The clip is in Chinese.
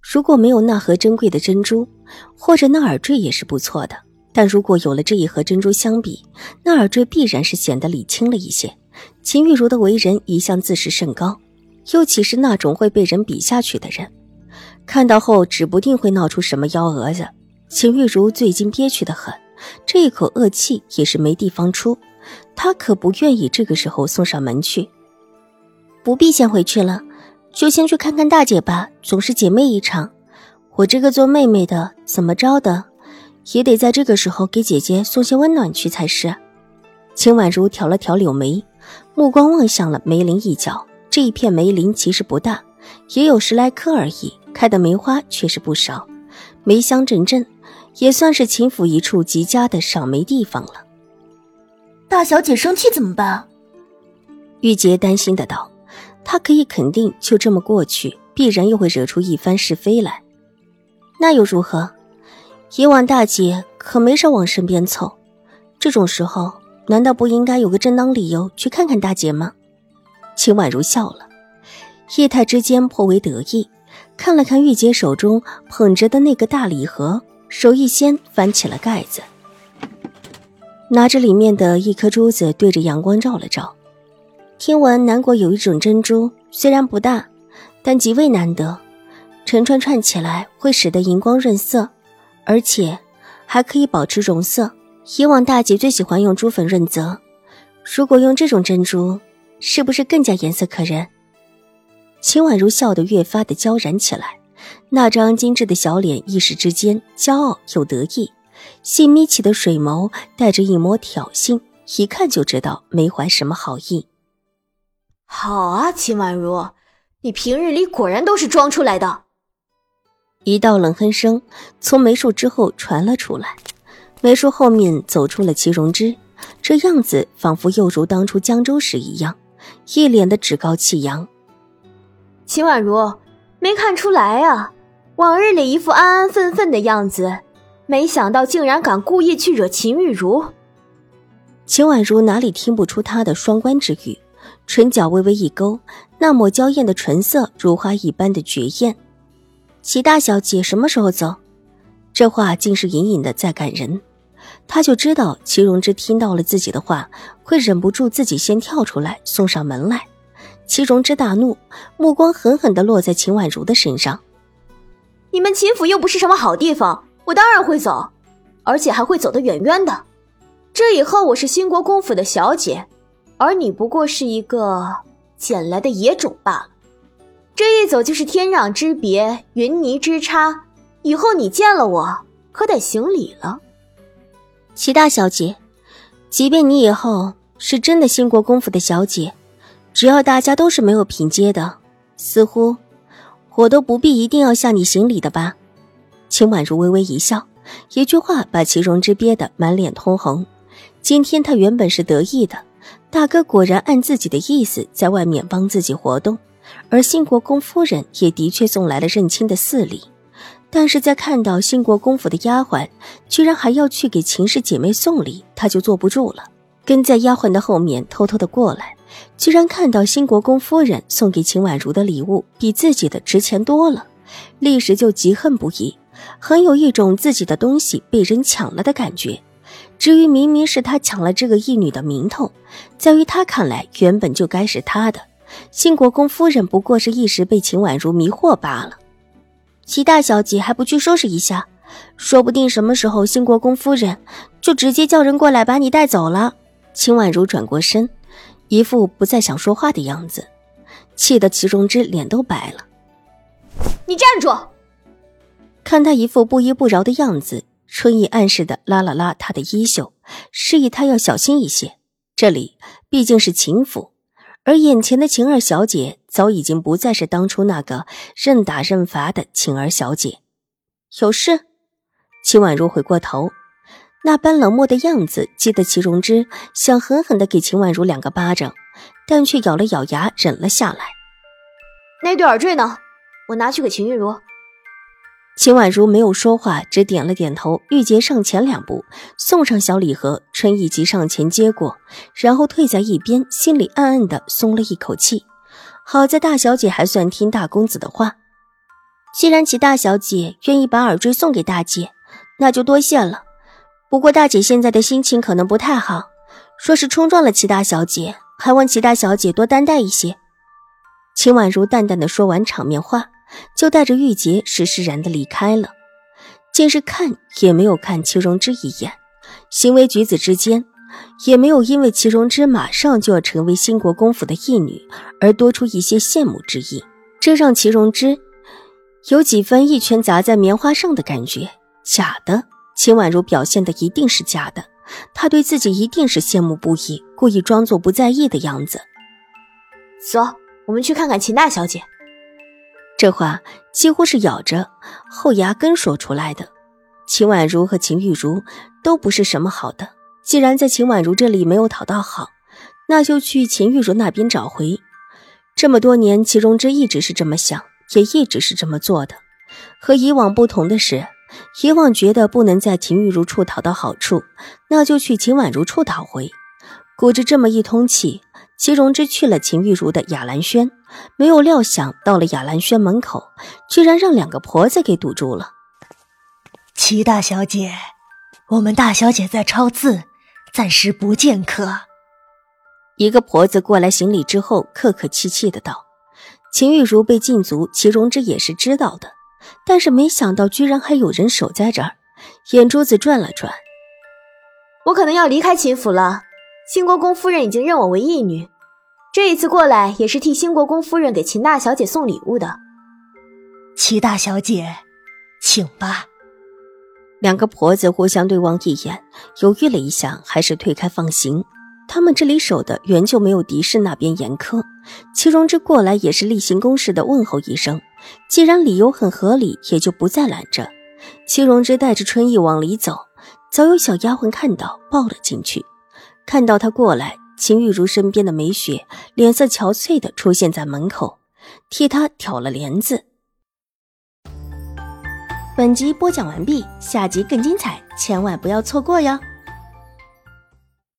如果没有那盒珍贵的珍珠。或者那耳坠也是不错的，但如果有了这一盒珍珠相比，那耳坠必然是显得礼轻了一些。秦玉茹的为人一向自视甚高，又岂是那种会被人比下去的人？看到后指不定会闹出什么幺蛾子。秦玉茹最近憋屈的很，这一口恶气也是没地方出，她可不愿意这个时候送上门去。不必先回去了，就先去看看大姐吧，总是姐妹一场。我这个做妹妹的，怎么着的，也得在这个时候给姐姐送些温暖去才是。秦婉如挑了挑柳眉，目光望向了梅林一角。这一片梅林其实不大，也有十来棵而已，开的梅花却是不少，梅香阵阵，也算是秦府一处极佳的赏梅地方了。大小姐生气怎么办？玉洁担心的道：“她可以肯定，就这么过去，必然又会惹出一番是非来。”那又如何？以往大姐可没少往身边凑，这种时候难道不应该有个正当理由去看看大姐吗？秦婉如笑了，意态之间颇为得意，看了看玉洁手中捧着的那个大礼盒，手一掀，翻起了盖子，拿着里面的一颗珠子对着阳光照了照。听闻南国有一种珍珠，虽然不大，但极为难得。成串串起来会使得荧光润色，而且还可以保持容色。以往大姐最喜欢用珠粉润泽，如果用这种珍珠，是不是更加颜色可人？秦婉如笑得越发的娇然起来，那张精致的小脸一时之间骄傲又得意，细眯起的水眸带着一抹挑衅，一看就知道没怀什么好意。好啊，秦婉如，你平日里果然都是装出来的。一道冷哼声从梅树之后传了出来，梅树后面走出了齐荣之，这样子仿佛又如当初江州时一样，一脸的趾高气扬。秦婉如，没看出来啊，往日里一副安安分分的样子，没想到竟然敢故意去惹秦玉茹。秦婉如哪里听不出他的双关之语，唇角微微一勾，那抹娇艳的唇色如花一般的绝艳。齐大小姐什么时候走？这话竟是隐隐的在感人。他就知道齐荣之听到了自己的话，会忍不住自己先跳出来送上门来。齐荣之大怒，目光狠狠地落在秦婉如的身上。你们秦府又不是什么好地方，我当然会走，而且还会走得远远的。这以后我是兴国公府的小姐，而你不过是一个捡来的野种罢了。这一走就是天壤之别，云泥之差。以后你见了我，可得行礼了。齐大小姐，即便你以后是真的兴国公府的小姐，只要大家都是没有品阶的，似乎我都不必一定要向你行礼的吧？秦婉如微微一笑，一句话把齐荣之憋得满脸通红。今天他原本是得意的，大哥果然按自己的意思在外面帮自己活动。而兴国公夫人也的确送来了认亲的四礼，但是在看到兴国公府的丫鬟居然还要去给秦氏姐妹送礼，他就坐不住了，跟在丫鬟的后面偷偷的过来，居然看到兴国公夫人送给秦婉如的礼物比自己的值钱多了，立时就极恨不已，很有一种自己的东西被人抢了的感觉。至于明明是他抢了这个义女的名头，在于他看来原本就该是他的。兴国公夫人不过是一时被秦婉如迷惑罢了，齐大小姐还不去收拾一下？说不定什么时候兴国公夫人就直接叫人过来把你带走了。秦婉如转过身，一副不再想说话的样子，气得齐荣之脸都白了。你站住！看他一副不依不饶的样子，春意暗示的拉了拉他的衣袖，示意他要小心一些。这里毕竟是秦府。而眼前的晴儿小姐早已经不再是当初那个任打任罚的晴儿小姐。有事？秦婉如回过头，那般冷漠的样子，激得齐荣之想狠狠的给秦婉如两个巴掌，但却咬了咬牙忍了下来。那对耳坠呢？我拿去给秦玉茹。秦婉如没有说话，只点了点头。玉洁上前两步，送上小礼盒，春意急上前接过，然后退在一边，心里暗暗的松了一口气。好在大小姐还算听大公子的话，既然齐大小姐愿意把耳坠送给大姐，那就多谢了。不过大姐现在的心情可能不太好，说是冲撞了齐大小姐，还望齐大小姐多担待一些。秦婉如淡淡的说完场面话。就带着玉洁施施然的离开了，竟是看也没有看齐荣之一眼，行为举止之间也没有因为齐荣之马上就要成为新国公府的义女而多出一些羡慕之意，这让齐荣之有几分一拳砸在棉花上的感觉。假的，秦婉如表现的一定是假的，她对自己一定是羡慕不已，故意装作不在意的样子。走，我们去看看秦大小姐。这话几乎是咬着后牙根说出来的。秦婉如和秦玉茹都不是什么好的，既然在秦婉如这里没有讨到好，那就去秦玉茹那边找回。这么多年，齐荣之一直是这么想，也一直是这么做的。和以往不同的是，以往觉得不能在秦玉茹处讨到好处，那就去秦婉如处讨回。鼓着这么一通气。齐荣之去了秦玉茹的雅兰轩，没有料想到了雅兰轩门口，居然让两个婆子给堵住了。齐大小姐，我们大小姐在抄字，暂时不见客。一个婆子过来行礼之后，客客气气的道：“秦玉茹被禁足，齐荣之也是知道的，但是没想到居然还有人守在这儿。”眼珠子转了转，我可能要离开秦府了。兴国公夫人已经认我为义女，这一次过来也是替兴国公夫人给秦大小姐送礼物的。齐大小姐，请吧。两个婆子互相对望一眼，犹豫了一下，还是退开放行。他们这里守的原就没有狄氏那边严苛。齐荣之过来也是例行公事的问候一声，既然理由很合理，也就不再拦着。齐荣之带着春意往里走，早有小丫鬟看到，抱了进去。看到他过来，秦玉茹身边的梅雪脸色憔悴的出现在门口，替他挑了帘子。本集播讲完毕，下集更精彩，千万不要错过哟。